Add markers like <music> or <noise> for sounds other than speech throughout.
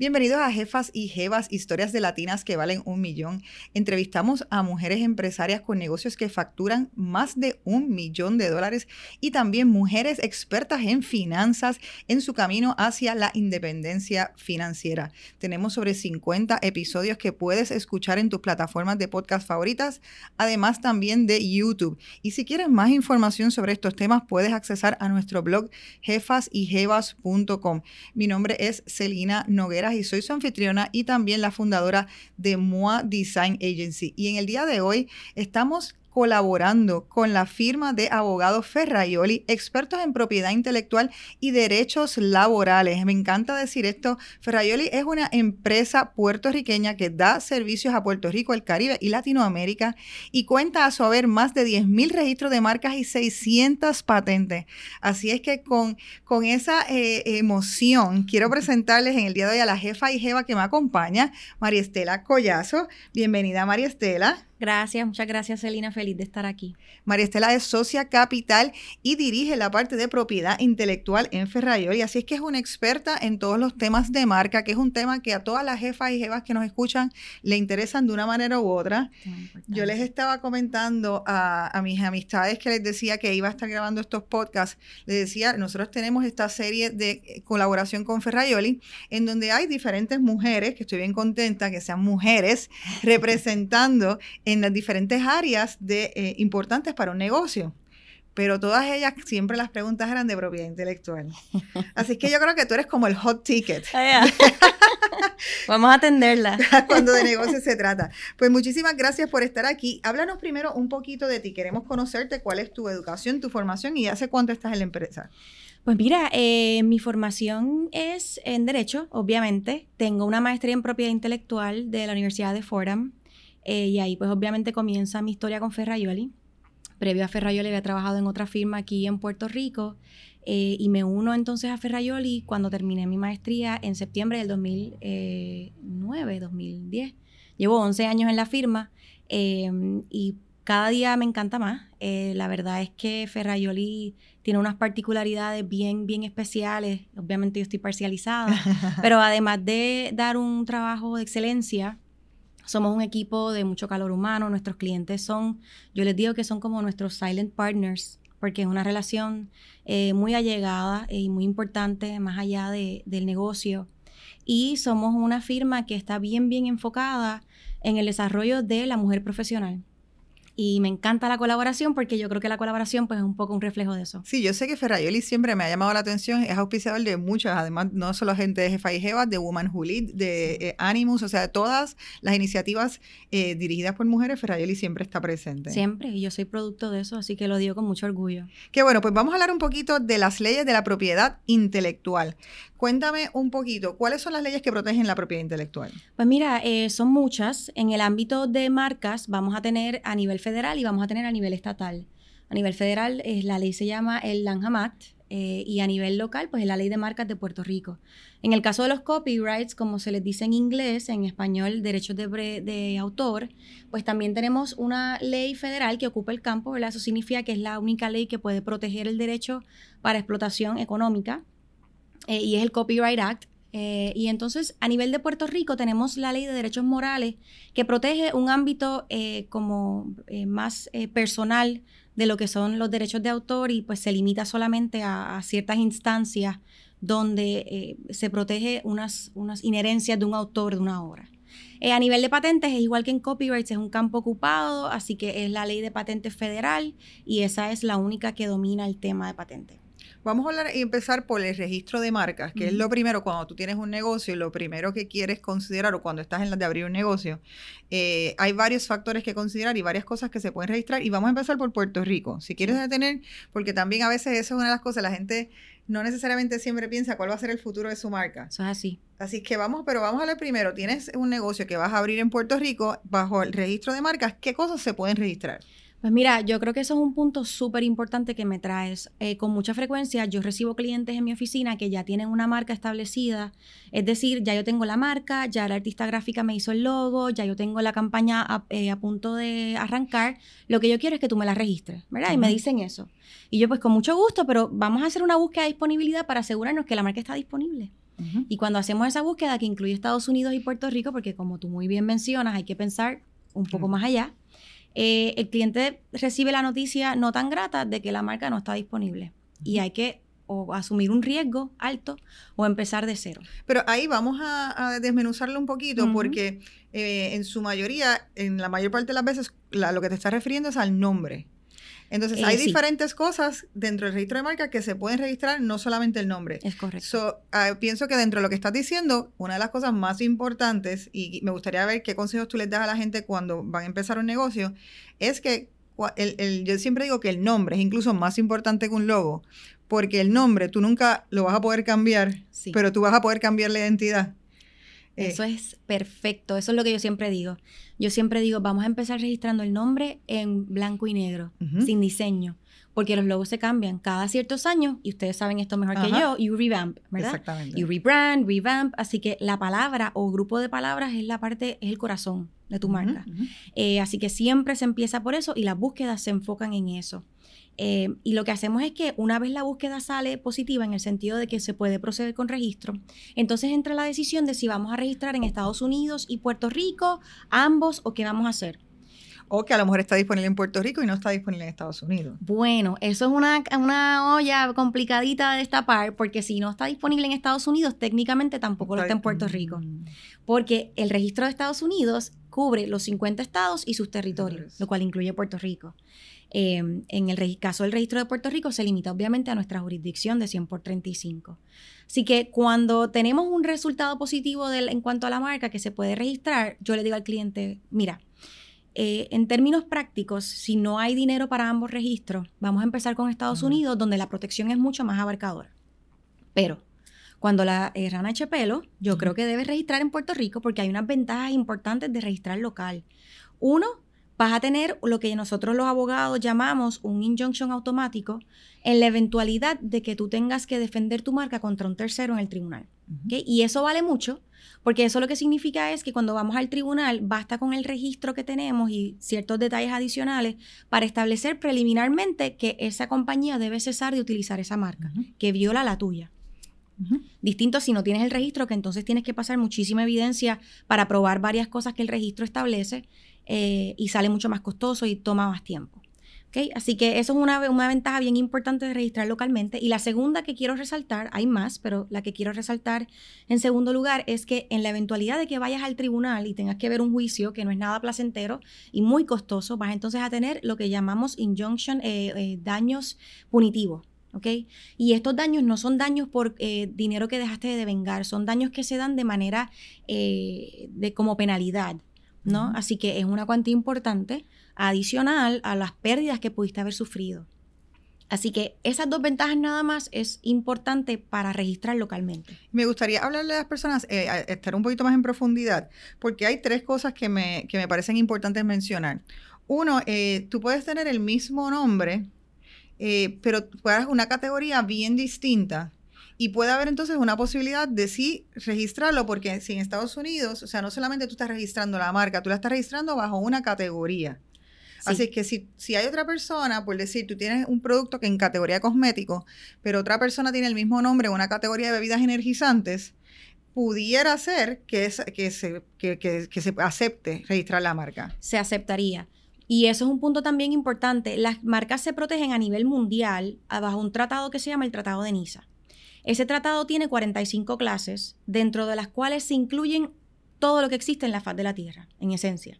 Bienvenidos a Jefas y Jevas, historias de latinas que valen un millón. Entrevistamos a mujeres empresarias con negocios que facturan más de un millón de dólares y también mujeres expertas en finanzas en su camino hacia la independencia financiera. Tenemos sobre 50 episodios que puedes escuchar en tus plataformas de podcast favoritas, además también de YouTube. Y si quieres más información sobre estos temas, puedes accesar a nuestro blog jefasyjevas.com. Mi nombre es Celina Noguera y soy su anfitriona y también la fundadora de MOA Design Agency. Y en el día de hoy estamos colaborando con la firma de abogados Ferraioli, expertos en propiedad intelectual y derechos laborales. Me encanta decir esto. Ferraioli es una empresa puertorriqueña que da servicios a Puerto Rico, el Caribe y Latinoamérica y cuenta a su haber más de 10.000 registros de marcas y 600 patentes. Así es que con, con esa eh, emoción quiero presentarles en el día de hoy a la jefa y jeva que me acompaña, María Estela Collazo. Bienvenida, María Estela. Gracias, muchas gracias, Celina. Feliz de estar aquí. María Estela es socia capital y dirige la parte de propiedad intelectual en Ferrayoli. Así es que es una experta en todos los temas de marca, que es un tema que a todas las jefas y jefas que nos escuchan le interesan de una manera u otra. Yo les estaba comentando a, a, mis amistades que les decía que iba a estar grabando estos podcasts. Les decía, nosotros tenemos esta serie de colaboración con Ferrayoli, en donde hay diferentes mujeres, que estoy bien contenta que sean mujeres, <laughs> representando en las diferentes áreas de, eh, importantes para un negocio. Pero todas ellas, siempre las preguntas eran de propiedad intelectual. Así que yo creo que tú eres como el hot ticket. Ah, <laughs> Vamos a atenderla. <laughs> Cuando de negocio se trata. Pues muchísimas gracias por estar aquí. Háblanos primero un poquito de ti. Queremos conocerte, cuál es tu educación, tu formación y hace cuánto estás en la empresa. Pues mira, eh, mi formación es en Derecho, obviamente. Tengo una maestría en Propiedad Intelectual de la Universidad de Fordham. Eh, y ahí pues obviamente comienza mi historia con Ferrayoli. Previo a Ferrayoli había trabajado en otra firma aquí en Puerto Rico eh, y me uno entonces a Ferrayoli cuando terminé mi maestría en septiembre del 2009, 2010. Llevo 11 años en la firma em, y cada día me encanta más. Eh, la verdad es que Ferrayoli tiene unas particularidades bien, bien especiales. Obviamente yo estoy parcializada, <laughs> pero además de dar un trabajo de excelencia, somos un equipo de mucho calor humano, nuestros clientes son, yo les digo que son como nuestros silent partners, porque es una relación eh, muy allegada y muy importante más allá de, del negocio. Y somos una firma que está bien, bien enfocada en el desarrollo de la mujer profesional y me encanta la colaboración porque yo creo que la colaboración pues es un poco un reflejo de eso. Sí, yo sé que Ferrayoli siempre me ha llamado la atención, es auspiciador de muchas, además no solo gente de Jefa y Jeva, de Woman Who Lead, de eh, Animus, o sea, de todas las iniciativas eh, dirigidas por mujeres, Ferrayoli siempre está presente. Siempre, y yo soy producto de eso, así que lo digo con mucho orgullo. Qué bueno, pues vamos a hablar un poquito de las leyes de la propiedad intelectual. Cuéntame un poquito, ¿cuáles son las leyes que protegen la propiedad intelectual? Pues mira, eh, son muchas. En el ámbito de marcas vamos a tener a nivel federal y vamos a tener a nivel estatal. A nivel federal eh, la ley se llama el Lanham Act eh, y a nivel local pues es la ley de marcas de Puerto Rico. En el caso de los copyrights, como se les dice en inglés, en español derechos de, de autor, pues también tenemos una ley federal que ocupa el campo, ¿verdad? Eso significa que es la única ley que puede proteger el derecho para explotación económica eh, y es el Copyright Act. Eh, y entonces, a nivel de Puerto Rico, tenemos la ley de derechos morales que protege un ámbito eh, como más personal de lo que son los derechos de autor y pues se limita solamente a, ciertas instancias donde se protege unas, unas inherencias de un autor de una obra. a nivel de patentes es igual que en copyrights, es un campo ocupado, así que es la ley de patentes federal y esa es la única que domina el tema de patentes. Vamos a hablar y empezar por el registro de marcas, que es lo primero cuando tú tienes un negocio y lo primero que quieres considerar o cuando estás en la de abrir un negocio. Eh, hay varios factores que considerar y varias cosas que se pueden registrar. Y vamos a empezar por Puerto Rico. Si quieres detener, porque también a veces eso es una de las cosas, la gente no necesariamente siempre piensa cuál va a ser el futuro de su marca. Eso es así. Así que vamos, pero vamos a ver primero. Tienes un negocio que vas a abrir en Puerto Rico bajo el registro de marcas. ¿Qué cosas se pueden registrar? Pues mira, yo creo que eso es un punto súper importante que me traes. Eh, con mucha frecuencia yo recibo clientes en mi oficina que ya tienen una marca establecida, es decir, ya yo tengo la marca, ya la artista gráfica me hizo el logo, ya yo tengo la campaña a, eh, punto de arrancar, lo que yo quiero es que tú me la registres, ¿verdad? Y me dicen eso. Y yo pues con mucho gusto, pero vamos a hacer una búsqueda de disponibilidad para asegurarnos que la marca está disponible. Y cuando hacemos esa búsqueda que incluye Estados Unidos y Puerto Rico, porque como tú muy bien mencionas, hay que pensar un poco más allá, eh, el cliente recibe la noticia no tan grata de que la marca no está disponible. Y hay que o asumir un riesgo alto o empezar de cero. Pero ahí vamos a, desmenuzarlo un poquito porque eh, en su mayoría, en la mayor parte de las veces, lo que te está refiriendo es al nombre. Entonces, hay eh, diferentes cosas dentro del registro de marca que se pueden registrar, no solamente el nombre. Es correcto. Ah, pienso que dentro de lo que estás diciendo, una de las cosas más importantes, y me gustaría ver qué consejos tú les das a la gente cuando van a empezar un negocio, es que el, yo siempre digo que el nombre es incluso más importante que un logo, porque el nombre tú nunca lo vas a poder cambiar, pero tú vas a poder cambiar la identidad. Eh, eso es perfecto, eso es lo que yo siempre digo. Yo siempre digo, vamos a empezar registrando el nombre en blanco y negro, sin diseño, porque los logos se cambian cada ciertos años y ustedes saben esto mejor que yo, you revamp, ¿verdad? Exactamente. You rebrand, revamp, así que la palabra o grupo de palabras es la parte, es el corazón de tu marca. Eh, así que siempre se empieza por eso y las búsquedas se enfocan en eso. Eh, y lo que hacemos es que una vez la búsqueda sale positiva en el sentido de que se puede proceder con registro, entonces entra la decisión de si vamos a registrar en Estados Unidos y Puerto Rico, ambos, o qué vamos a hacer. O que a lo mejor está disponible en Puerto Rico y no está disponible en Estados Unidos. Bueno, eso es una, una olla complicadita de destapar, porque si no está disponible en Estados Unidos, técnicamente tampoco lo está en Puerto Rico. Mm. Porque el registro de Estados Unidos cubre los 50 estados y sus territorios, lo cual incluye Puerto Rico. Em, en el caso del registro de Puerto Rico se limita obviamente a nuestra jurisdicción de 100 por 35. Así que cuando tenemos un resultado positivo en cuanto a la marca que se puede registrar, yo le digo al cliente, mira, eh, en términos prácticos, si no hay dinero para ambos registros, vamos a empezar con Estados Unidos, donde la protección es mucho más abarcadora. Pero cuando la eh, rana eche pelo, yo creo que debe registrar en Puerto Rico porque hay unas ventajas importantes de registrar local. Uno, vas a tener lo que nosotros los abogados llamamos un injunction automático en la eventualidad de que tú tengas que defender tu marca contra un tercero en el tribunal. Y eso vale mucho, porque eso lo que significa es que cuando vamos al tribunal basta con el registro que tenemos y ciertos detalles adicionales para establecer preliminarmente que esa compañía debe cesar de utilizar esa marca, que viola la tuya. Distinto si no tienes el registro, que entonces tienes que pasar muchísima evidencia para probar varias cosas que el registro establece eh, y sale mucho más costoso y toma más tiempo. Así que eso es una, una, ventaja bien importante de registrar localmente. Y la segunda que quiero resaltar, hay más, pero la que quiero resaltar en segundo lugar es que en la eventualidad de que vayas al tribunal y tengas que ver un juicio que no es nada placentero y muy costoso, vas entonces a tener lo que llamamos injunction, eh, eh, daños punitivos. Y estos daños no son daños por dinero que dejaste de vengar, son daños que se dan de manera de como penalidad. ¿No? Así que es una cuantía importante adicional a las pérdidas que pudiste haber sufrido. Así que esas dos ventajas nada más es importante para registrar localmente. Me gustaría hablarle a las personas, eh, estar un poquito más en profundidad, porque hay tres cosas que me, que me parecen importantes mencionar. Uno, eh, tú puedes tener el mismo nombre, eh, pero puedes una categoría bien distinta y puede haber entonces una posibilidad de sí registrarlo, porque si en Estados Unidos, o sea, no solamente tú estás registrando la marca, tú la estás registrando bajo una categoría. Así que si, si hay otra persona, por decir, tú tienes un producto que en categoría cosmético, pero otra persona tiene el mismo nombre en una categoría de bebidas energizantes, pudiera ser que, que, se, que, que se acepte registrar la marca. Se aceptaría. Y eso es un punto también importante. Las marcas se protegen a nivel mundial bajo un tratado que se llama el Tratado de Niza. Ese tratado tiene 45 clases, dentro de las cuales se incluyen todo lo que existe en la faz de la Tierra, en esencia.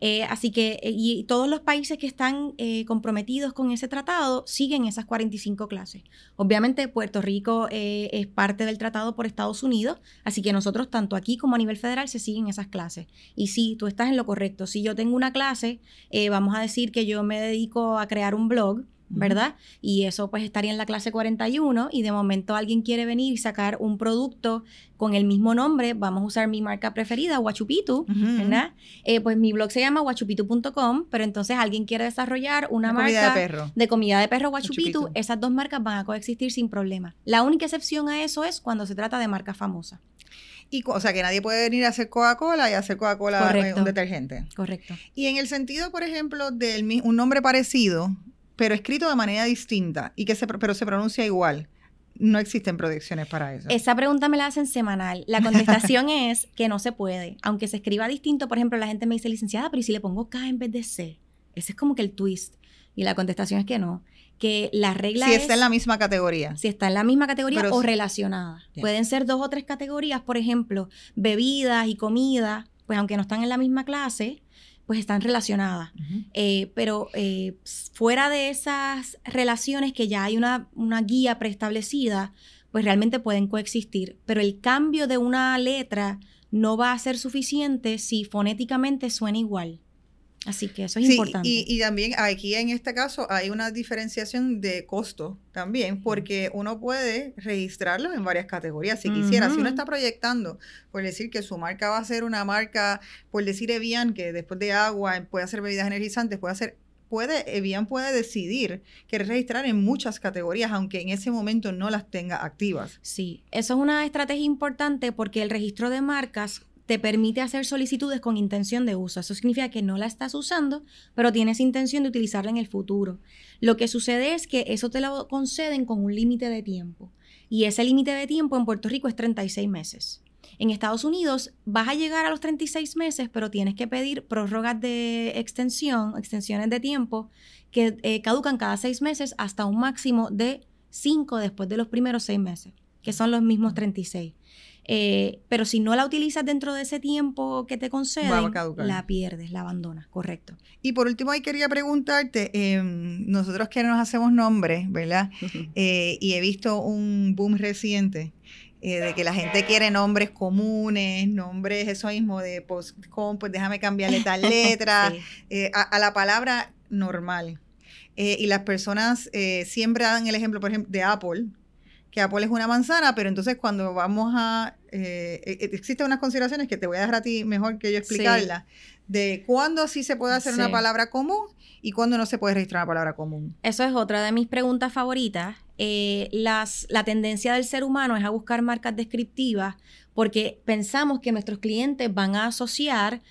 Eh, así que, eh, y todos los países que están eh, comprometidos con ese tratado siguen esas 45 clases. Obviamente, Puerto Rico es parte del tratado por Estados Unidos, así que nosotros, tanto aquí como a nivel federal, se siguen esas clases. Y sí, tú estás en lo correcto. Si yo tengo una clase, vamos a decir que yo me dedico a crear un blog, ¿verdad? Y eso pues estaría en la clase 41 y de momento alguien quiere venir y sacar un producto con el mismo nombre, vamos a usar mi marca preferida, Huachupitu, ¿verdad? Eh, pues mi blog se llama huachupitu.com, pero entonces alguien quiere desarrollar una marca de, perro. de comida de perro Huachupitu, esas dos marcas van a coexistir sin problema. La única excepción a eso es cuando se trata de marca famosa. Y, o sea, que nadie puede venir a hacer Coca-Cola y hacer Coca-Cola un detergente. Correcto. Y en el sentido, por ejemplo, de un nombre parecido, pero escrito de manera distinta, y que se, pero se pronuncia igual. no existen protecciones para eso? Esa pregunta me la hacen semanal. La contestación <laughs> es que no se puede. Aunque se escriba distinto, por ejemplo, la gente me dice, licenciada, pero ¿y si le pongo K en vez de C? Ese es como que el twist. Y la contestación es que no. Que la regla si es... está en la misma categoría. Si está en la misma categoría o relacionada. Pueden ser dos o tres categorías, por ejemplo, bebidas y comida, pues aunque no están en la misma clase, pues están relacionadas. Eh, pero eh, fuera de esas relaciones que ya hay una, una guía preestablecida, pues realmente pueden coexistir. Pero el cambio de una letra no va a ser suficiente si fonéticamente suena igual. Así que eso es importante. Y, y, también aquí en este caso hay una diferenciación de costo también, porque uno puede registrarlo en varias categorías si quisiera. Si uno está proyectando, por decir que su marca va a ser una marca, por decir Evian, que después de agua puede hacer bebidas energizantes, puede hacer puede, Evian puede decidir que registrar en muchas categorías, aunque en ese momento no las tenga activas. Sí, eso es una estrategia importante porque el registro de marcas te permite hacer solicitudes con intención de uso. Eso significa que no la estás usando, pero tienes intención de utilizarla en el futuro. Lo que sucede es que eso te lo conceden con un límite de tiempo. Y ese límite de tiempo en Puerto Rico es 36 meses. En Estados Unidos vas a llegar a los 36 meses, pero tienes que pedir prórrogas de extensión, extensiones de tiempo, que eh, caducan cada seis meses hasta un máximo de 5 después de los primeros seis meses, que son los mismos 36. Eh, pero si no la utilizas dentro de ese tiempo que te conceden, la pierdes, la abandonas, correcto. Y por último, ahí quería preguntarte, em, nosotros que nos hacemos nombres, ¿verdad? <laughs> Eh, y he visto un boom reciente eh, de que la gente quiere nombres comunes, nombres, eso mismo de postcom, pues déjame cambiarle tal <laughs> letra, a, la palabra normal. y las personas siempre dan el ejemplo, por ejemplo, de Apple, que Apple es una manzana, pero entonces cuando vamos a... Eh, eh, existen unas consideraciones que te voy a dejar a ti mejor que yo explicarlas, de cuándo sí se puede hacer una palabra común y cuándo no se puede registrar una palabra común. Eso es otra de mis preguntas favoritas. Eh, las, la tendencia del ser humano es a buscar marcas descriptivas porque pensamos que nuestros clientes van a asociar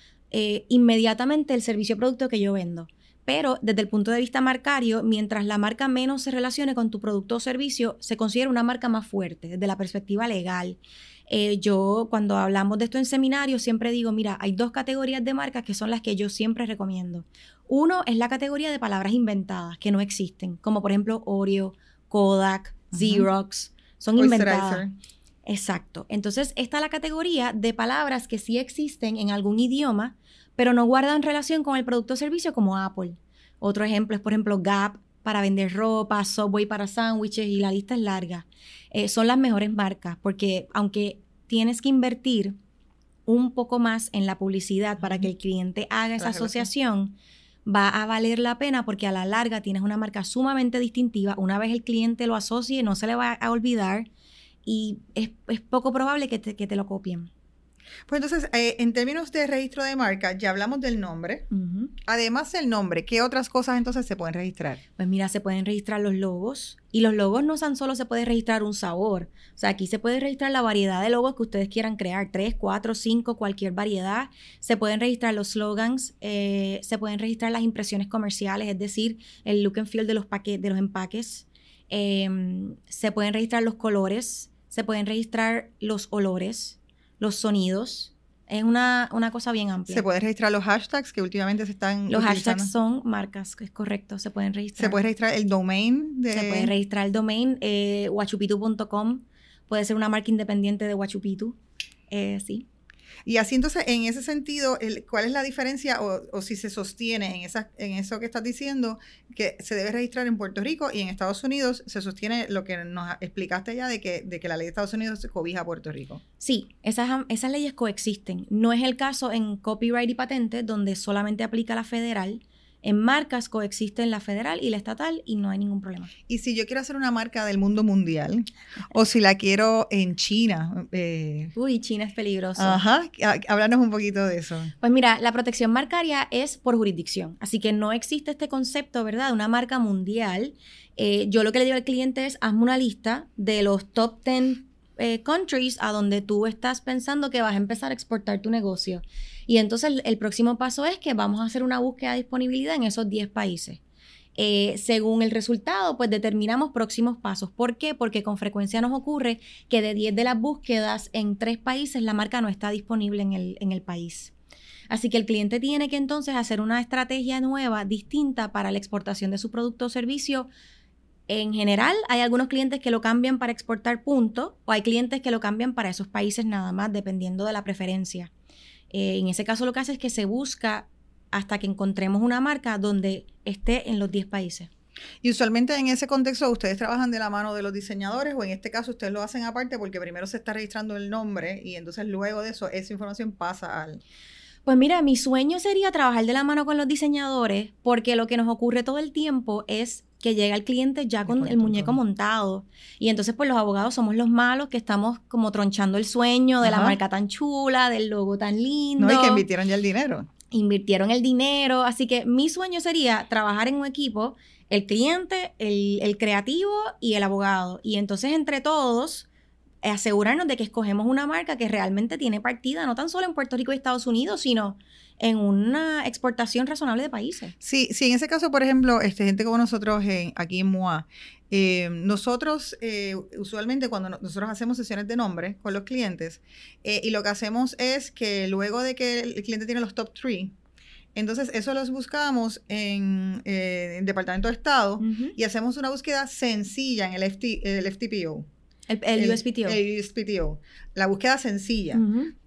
inmediatamente el servicio o producto que yo vendo. Pero desde el punto de vista marcario, mientras la marca menos se relacione con tu producto o servicio, se considera una marca más fuerte desde la perspectiva legal. Eh, yo cuando hablamos de esto en seminarios siempre digo, mira, hay dos categorías de marcas que son las que yo siempre recomiendo. Uno es la categoría de palabras inventadas que no existen, como por ejemplo Oreo, Kodak, Xerox, son inventadas. Exacto. Entonces, está la categoría de palabras que sí existen en algún idioma, pero no guardan relación con el producto o servicio como Apple. Otro ejemplo es, por ejemplo, Gap para vender ropa, Subway para sándwiches y la lista es larga. Eh, son las mejores marcas porque aunque tienes que invertir un poco más en la publicidad para que el cliente haga esa asociación, va a valer la pena porque a la larga tienes una marca sumamente distintiva. Una vez el cliente lo asocie, no se le va a olvidar y es, poco probable que que te lo copien. Pues entonces, eh, en términos de registro de marca, ya hablamos del nombre. Además del nombre, ¿qué otras cosas entonces se pueden registrar? Pues mira, se pueden registrar los logos. Y los logos no tan solo se puede registrar un sabor. O sea, aquí se puede registrar la variedad de logos que ustedes quieran crear. Tres, cuatro, cinco, cualquier variedad. Se pueden registrar los slogans. Eh, se pueden registrar las impresiones comerciales, es decir, el look and feel de los, de los empaques. Em, se pueden registrar los colores. Se pueden registrar los olores los sonidos. Es una, cosa bien amplia. ¿Se pueden registrar los hashtags que últimamente se están Los hashtags son marcas, es correcto, se pueden registrar. ¿Se puede registrar el domain? De... Se puede registrar el domain, eh, huachupitu.com. Puede ser una marca independiente de Huachupitu. Eh, sí. Y así entonces, en ese sentido, ¿cuál es la diferencia o, si se sostiene en, esa, en eso que estás diciendo, que se debe registrar en Puerto Rico y en Estados Unidos se sostiene lo que nos explicaste ya de que, de que la ley de Estados Unidos se cobija a Puerto Rico? Sí, esas, esas leyes coexisten. No es el caso en copyright y patente, donde solamente aplica la federal en marcas coexisten la federal y la estatal y no hay ningún problema. Y si yo quiero hacer una marca del mundo mundial o si la quiero en China. Eh, Uy, China es peligroso. Ajá, háblanos un poquito de eso. Pues mira, la protección marcaria es por jurisdicción, así que no existe este concepto, ¿verdad?, de una marca mundial. Eh, yo lo que le digo al cliente es, hazme una lista de los top 10 eh, countries a donde tú estás pensando que vas a empezar a exportar tu negocio. Y entonces el, próximo paso es que vamos a hacer una búsqueda de disponibilidad en esos 10 países. Eh, según el resultado, pues determinamos próximos pasos. ¿Por qué? Porque con frecuencia nos ocurre que de 10 de las búsquedas en tres países la marca no está disponible en el, en el país. Así que el cliente tiene que entonces hacer una estrategia nueva, distinta para la exportación de su producto o servicio. En general, hay algunos clientes que lo cambian para exportar punto o hay clientes que lo cambian para esos países nada más, dependiendo de la preferencia. Eh, en ese caso, lo que hace es que se busca hasta que encontremos una marca donde esté en los 10 países. Y usualmente en ese contexto ustedes trabajan de la mano de los diseñadores o en este caso ustedes lo hacen aparte porque primero se está registrando el nombre y entonces luego de eso esa información pasa al... Pues mira, mi sueño sería trabajar de la mano con los diseñadores porque lo que nos ocurre todo el tiempo es que llega el cliente ya con el muñeco montado. Y entonces, pues los abogados somos los malos que estamos como tronchando el sueño de la marca tan chula, del logo tan lindo. No, y que invirtieron ya el dinero. Invirtieron el dinero. Así que mi sueño sería trabajar en un equipo, el cliente, el, el creativo y el abogado. Y entonces, entre todos asegurarnos de que escogemos una marca que realmente tiene partida, no tan solo en Puerto Rico y Estados Unidos, sino en una exportación razonable de países. Sí, sí, en ese caso, por ejemplo, este, gente como nosotros aquí en MOA, eh, nosotros eh, usualmente cuando nosotros hacemos sesiones de nombre con los clientes, eh, y lo que hacemos es que luego de que el cliente tiene los top three, entonces, eso los buscamos en el Departamento de Estado y hacemos una búsqueda sencilla en el, el FTPO. El, USPTO. El USPTO. La búsqueda sencilla.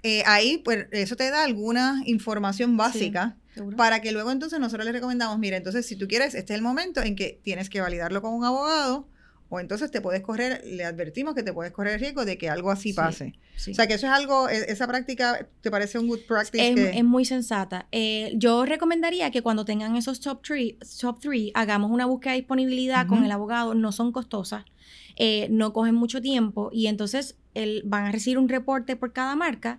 Eh, ahí, pues, eso te da alguna información básica para que luego entonces nosotros le recomendamos, mira, entonces si tú quieres, este es el momento en que tienes que validarlo con un abogado o entonces te puedes correr, le advertimos que te puedes correr el riesgo de que algo así pase. O sea, que eso es algo, e, esa práctica, ¿te parece un good practice? Es, es muy sensata. Eh, yo recomendaría que cuando tengan esos top three, top three hagamos una búsqueda de disponibilidad con el abogado, no son costosas. Eh, no cogen mucho tiempo y entonces van a recibir un reporte por cada marca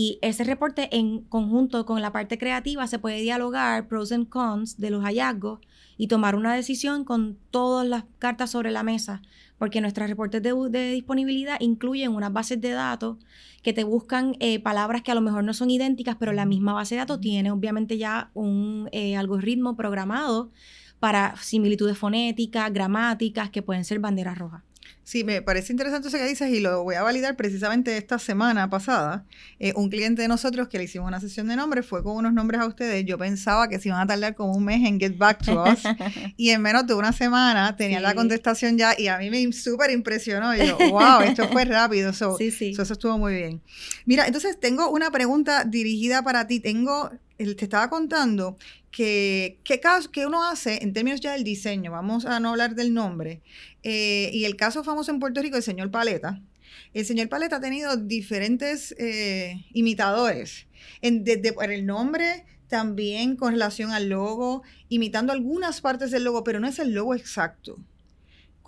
y ese reporte en conjunto con la parte creativa se puede dialogar pros and cons de los hallazgos y tomar una decisión con todas las cartas sobre la mesa, porque nuestros reportes de, disponibilidad incluyen unas bases de datos que te buscan eh, palabras que a lo mejor no son idénticas, pero la misma base de datos tiene obviamente ya un eh, algoritmo programado para similitudes fonéticas, gramáticas, que pueden ser banderas rojas. Sí, me parece interesante eso que dices y lo voy a validar precisamente esta semana pasada. Eh, un cliente de nosotros que le hicimos una sesión de nombres fue con unos nombres a ustedes. Yo pensaba que se iban a tardar como un mes en get back to us <laughs> y en menos de una semana tenía la contestación ya y a mí me súper impresionó. yo, wow, esto fue rápido. <laughs> sí, sí. eso estuvo muy bien. Mira, entonces tengo una pregunta dirigida para ti. Tengo, te estaba contando que, ¿qué, caso, que uno hace en términos ya del diseño? Vamos a no hablar del nombre. Eh, y el caso famoso en Puerto Rico, el señor Paleta. El señor Paleta ha tenido diferentes eh, imitadores, en, desde por el nombre, también con relación al logo, imitando algunas partes del logo, pero no es el logo exacto.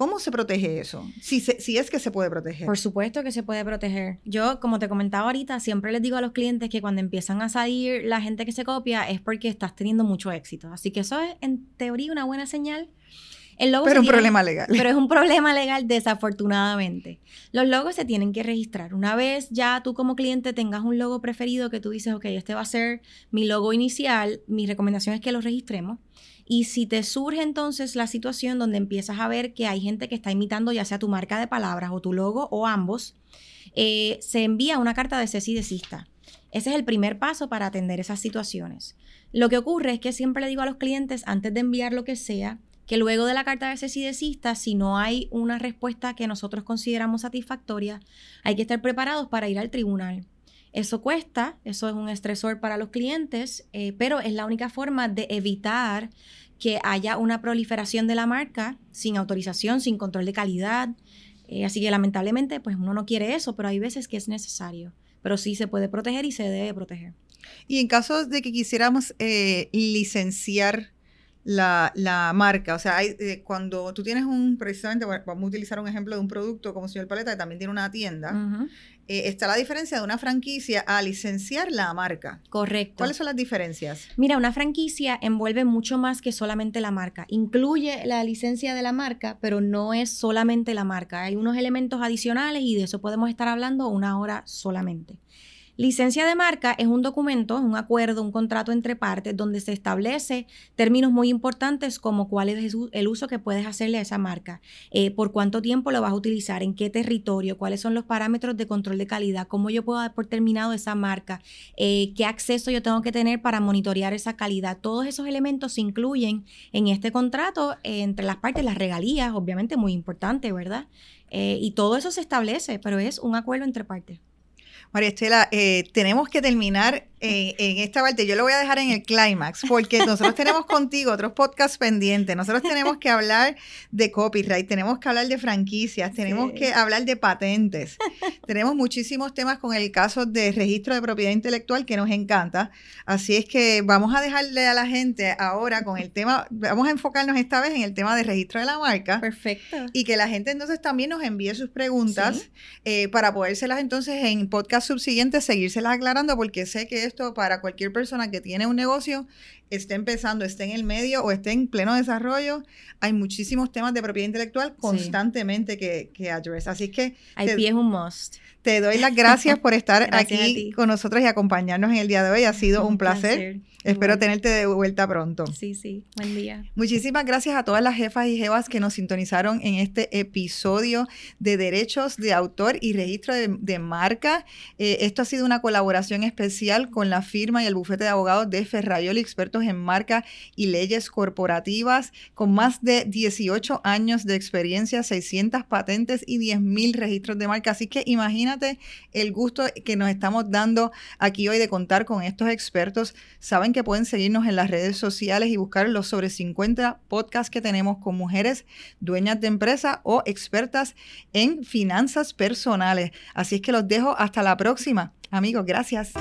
¿Cómo se protege eso? Si, si es que se puede proteger. Por supuesto que se puede proteger. Yo, como te comentaba ahorita, siempre les digo a los clientes que cuando empiezan a salir la gente que se copia es porque estás teniendo mucho éxito. Así que eso es, en teoría, una buena señal. El logo pero un problema legal. Pero es un problema legal, desafortunadamente. Los logos se tienen que registrar. Una vez ya tú como cliente tengas un logo preferido que tú dices, ok, este va a ser mi logo inicial, mi recomendación es que lo registremos. Y si te surge entonces la situación donde empiezas a ver que hay gente que está imitando ya sea tu marca de palabras o tu logo o ambos, eh, se envía una carta de cese y desista. Ese es el primer paso para atender esas situaciones. Lo que ocurre es que siempre le digo a los clientes, antes de enviar lo que sea, que luego de la carta de cese desista, si no hay una respuesta que nosotros consideramos satisfactoria, hay que estar preparados para ir al tribunal. Eso cuesta, eso es un estresor para los clientes, eh, pero es la única forma de evitar que haya una proliferación de la marca sin autorización, sin control de calidad. Eh, así que lamentablemente, pues uno no quiere eso, pero hay veces que es necesario. Pero sí se puede proteger y se debe proteger. Y en caso de que quisiéramos eh, licenciar la, la, marca. O sea, hay, eh, cuando tú tienes un, precisamente, vamos a utilizar un ejemplo de un producto como señor Paleta, que también tiene una tienda, eh, está la diferencia de una franquicia a licenciar la marca. Correcto. ¿Cuáles son las diferencias? Mira, una franquicia envuelve mucho más que solamente la marca. Incluye la licencia de la marca, pero no es solamente la marca. Hay unos elementos adicionales y de eso podemos estar hablando una hora solamente. Licencia de marca es un documento, un acuerdo, un contrato entre partes donde se establece términos muy importantes como cuál es el uso que puedes hacerle a esa marca, eh, por cuánto tiempo lo vas a utilizar, en qué territorio, cuáles son los parámetros de control de calidad, cómo yo puedo dar por terminado esa marca, eh, qué acceso yo tengo que tener para monitorear esa calidad. Todos esos elementos se incluyen en este contrato eh, entre las partes, las regalías, obviamente muy importante, ¿verdad? y todo eso se establece, pero es un acuerdo entre partes. María Estela, eh, tenemos que terminar en, esta parte. Yo lo voy a dejar en el clímax, porque nosotros tenemos contigo otros podcasts pendientes. Nosotros tenemos que hablar de copyright, tenemos que hablar de franquicias, tenemos que hablar de patentes. tenemos muchísimos temas con el caso de registro de propiedad intelectual que nos encanta. Así es que vamos a dejarle a la gente ahora con el tema, vamos a enfocarnos esta vez en el tema de registro de la marca. Perfecto. Y que la gente entonces también nos envíe sus preguntas eh, para podérselas entonces en podcast subsiguiente seguírselas aclarando porque sé que esto para cualquier persona que tiene un negocio, esté empezando, esté en el medio o esté en pleno desarrollo, hay muchísimos temas de propiedad intelectual constantemente que, que address. Así que... IP es un must. Te doy las gracias por estar <laughs> aquí con nosotros y acompañarnos en el día de hoy. Ha sido un, placer. Espero tenerte de vuelta pronto. Sí, sí. Buen día. Muchísimas gracias a todas las jefas y jefas que nos sintonizaron en este episodio de Derechos de Autor y Registro de, Marca. Eh, esto ha sido una colaboración especial con la firma y el bufete de abogados de Ferrayoli, en marca y leyes corporativas, con más de 18 años de experiencia, 600 patentes y 10.000 registros de marca. Así que imagínate el gusto que nos estamos dando aquí hoy de contar con estos expertos. Saben que pueden seguirnos en las redes sociales y buscar los sobre 50 podcasts que tenemos con mujeres dueñas de empresa o expertas en finanzas personales. Así es que los dejo hasta la próxima. Amigos, gracias.